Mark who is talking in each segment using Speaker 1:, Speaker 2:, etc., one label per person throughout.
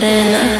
Speaker 1: Macarena.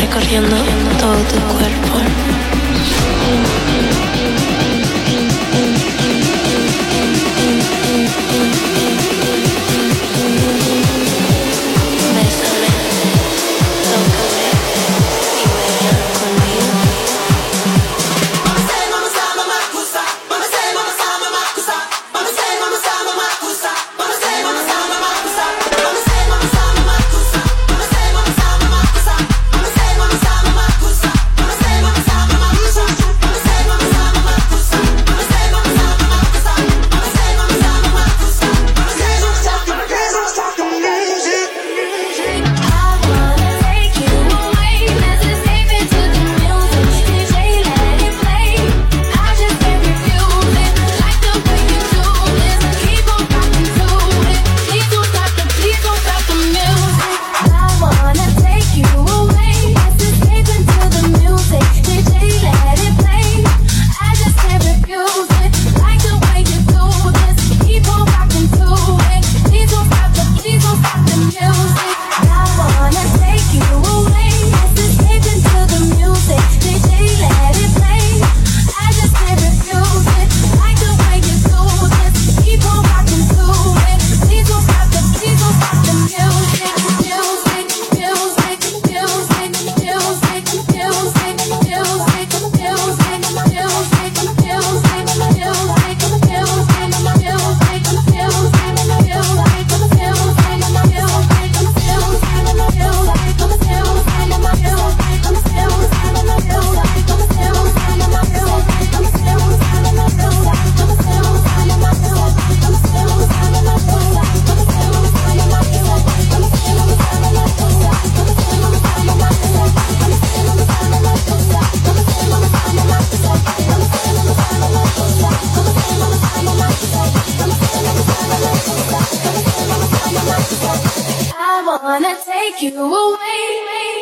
Speaker 1: recorriendo todo tu cuerpo.
Speaker 2: I wanna take you away.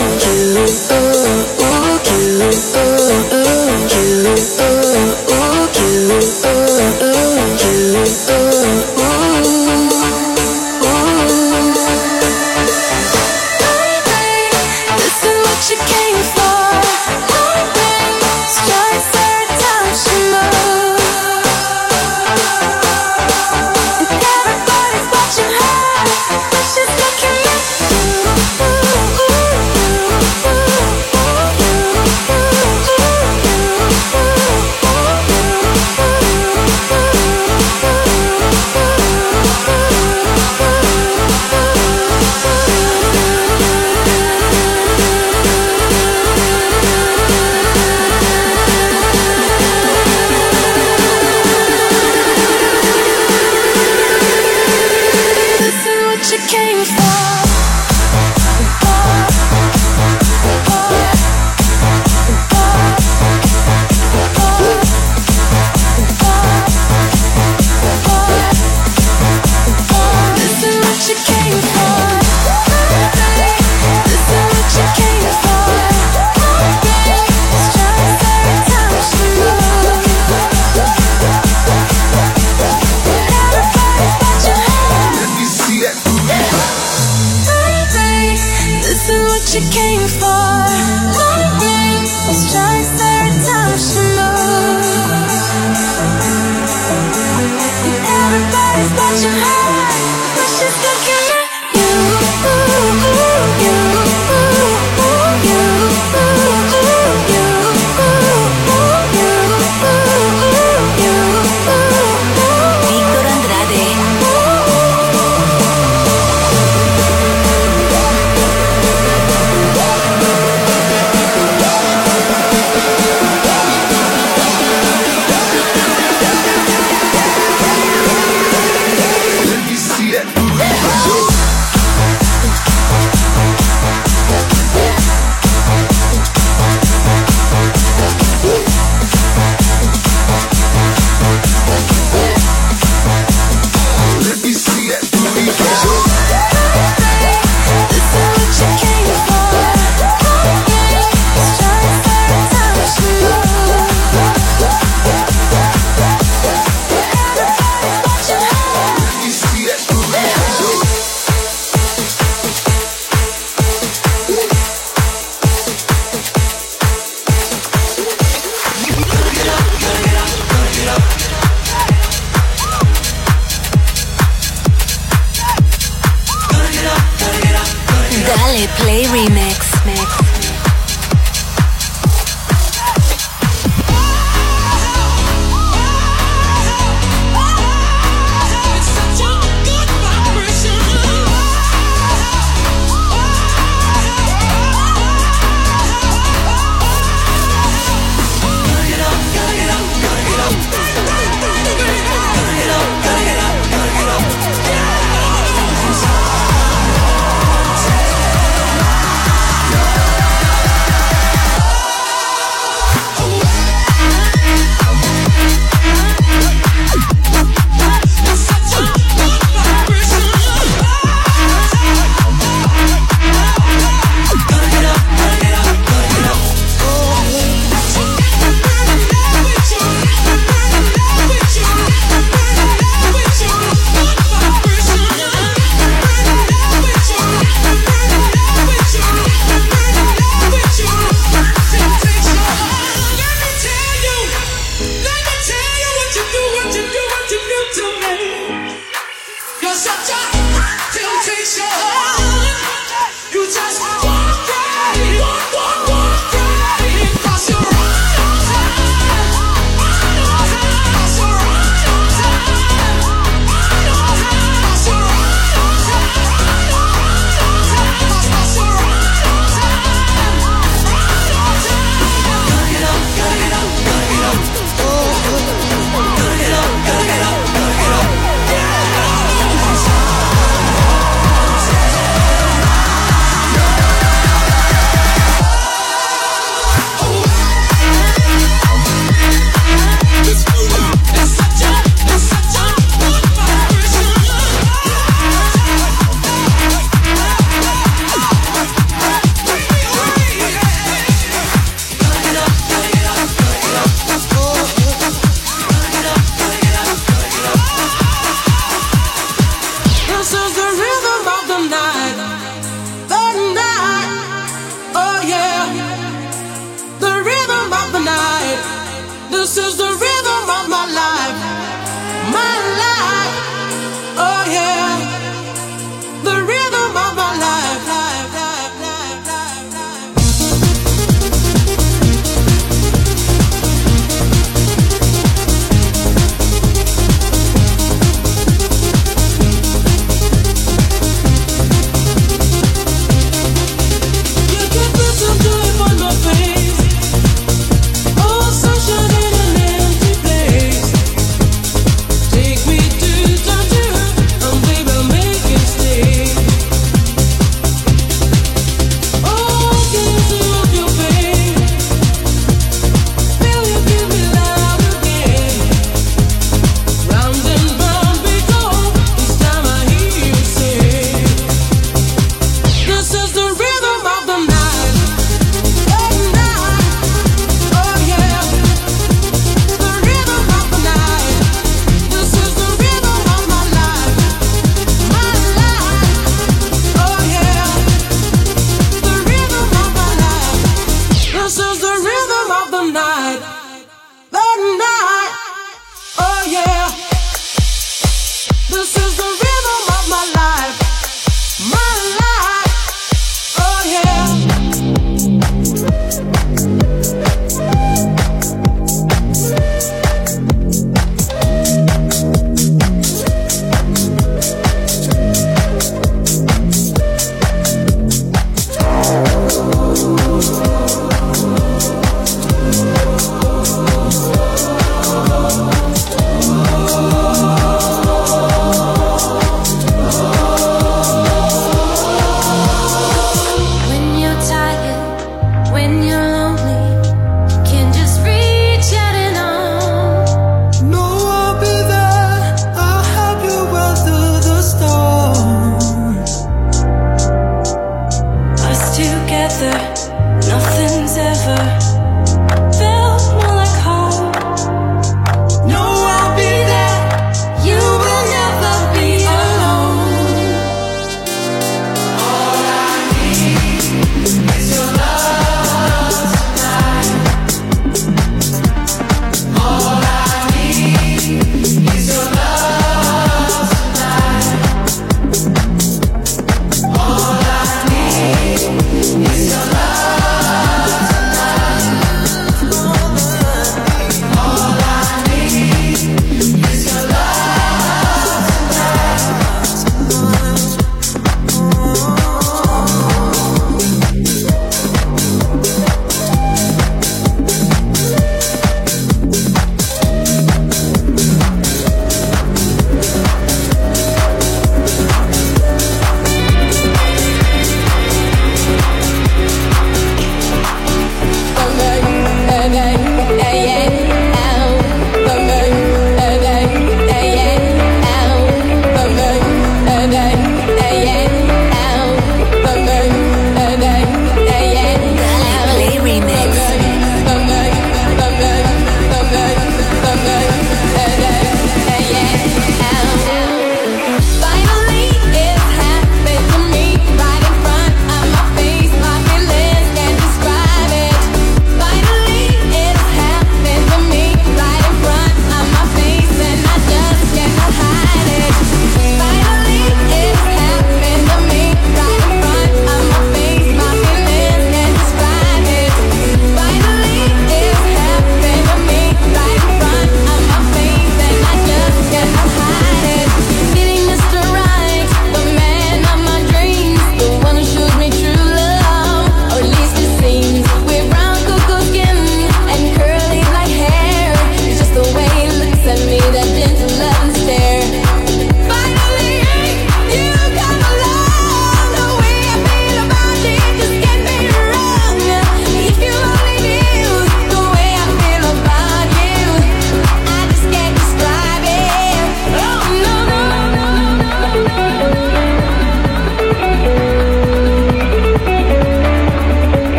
Speaker 2: Nothing's ever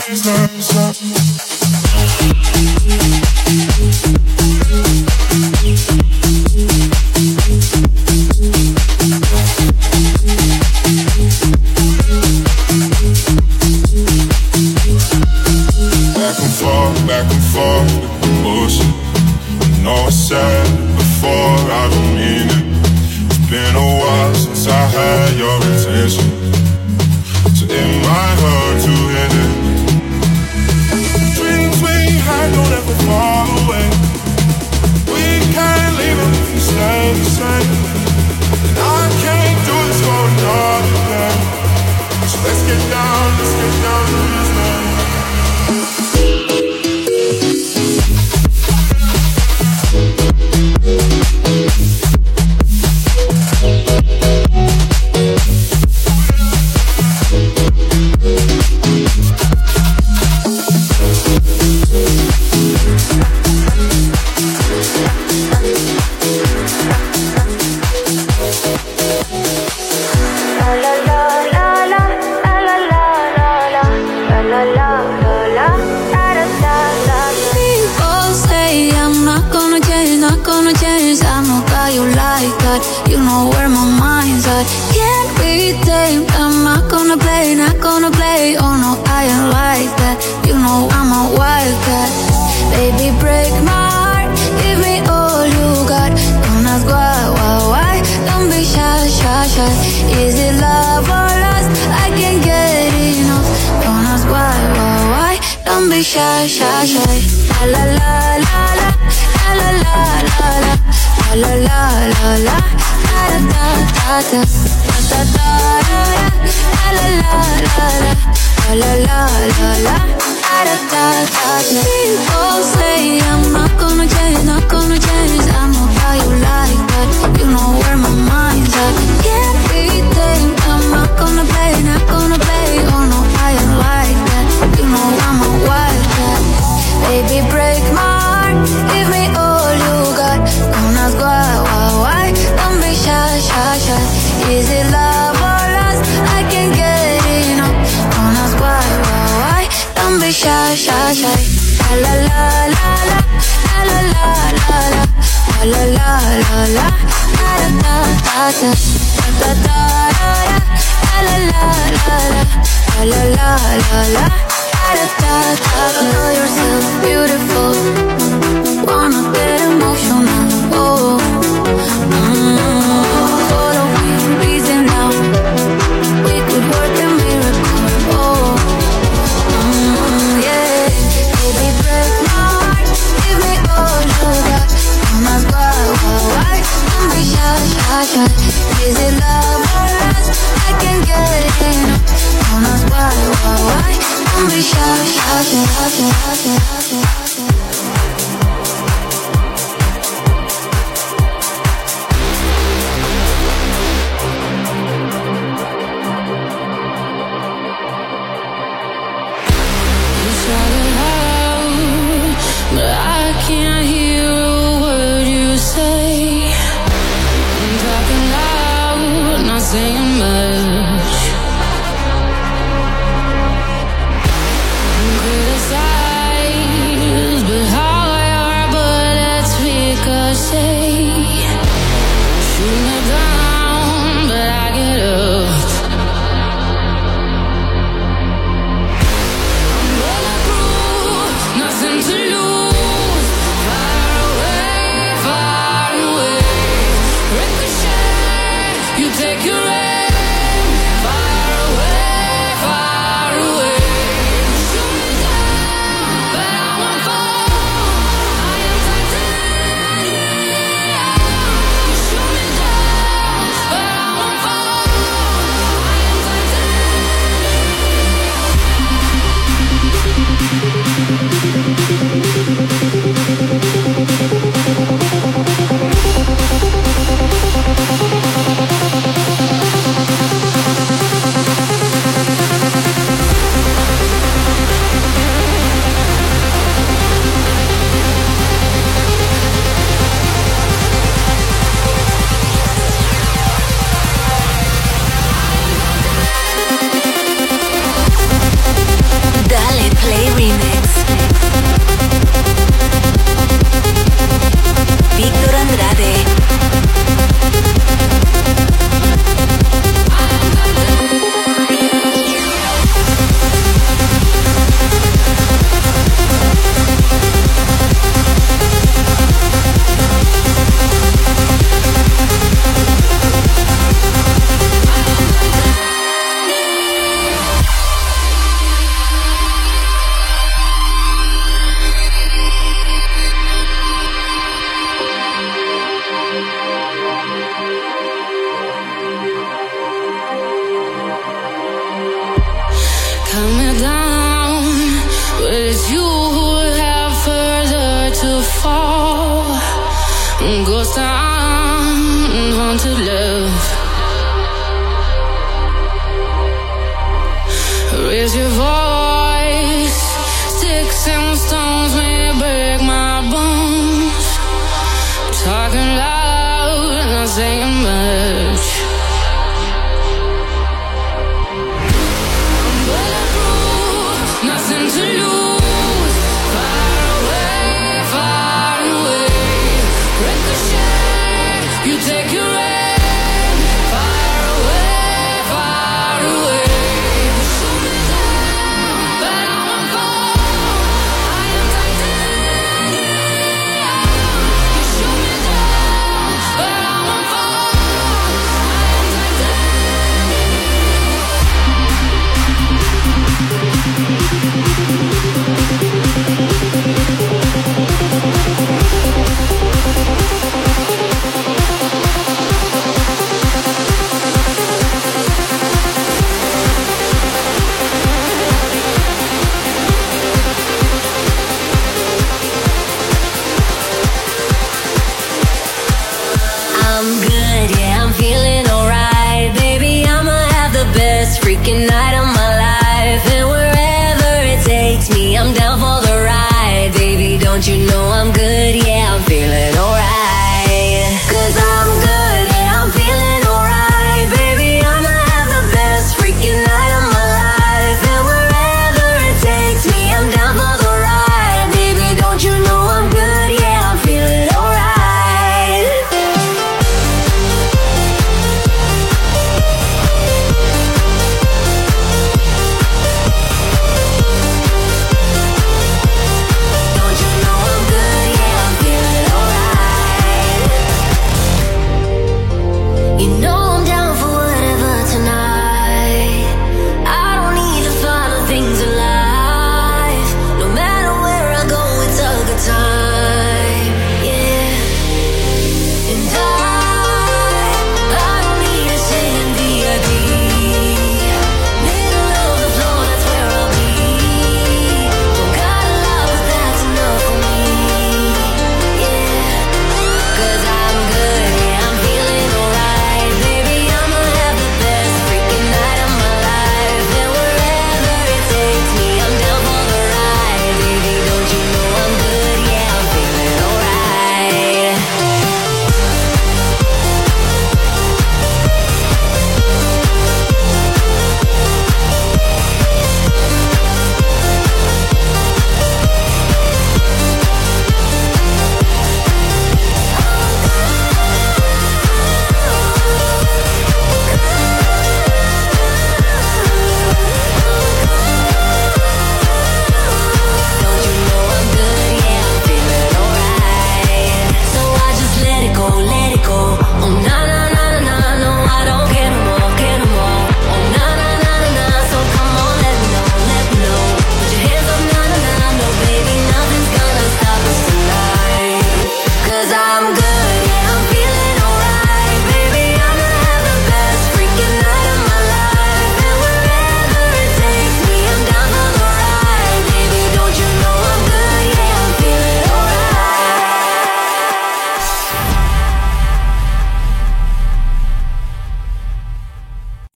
Speaker 3: slow, slow, slow.
Speaker 4: rata. Ta ta ra ra la la la la la la la la la la People say I'm la beautiful.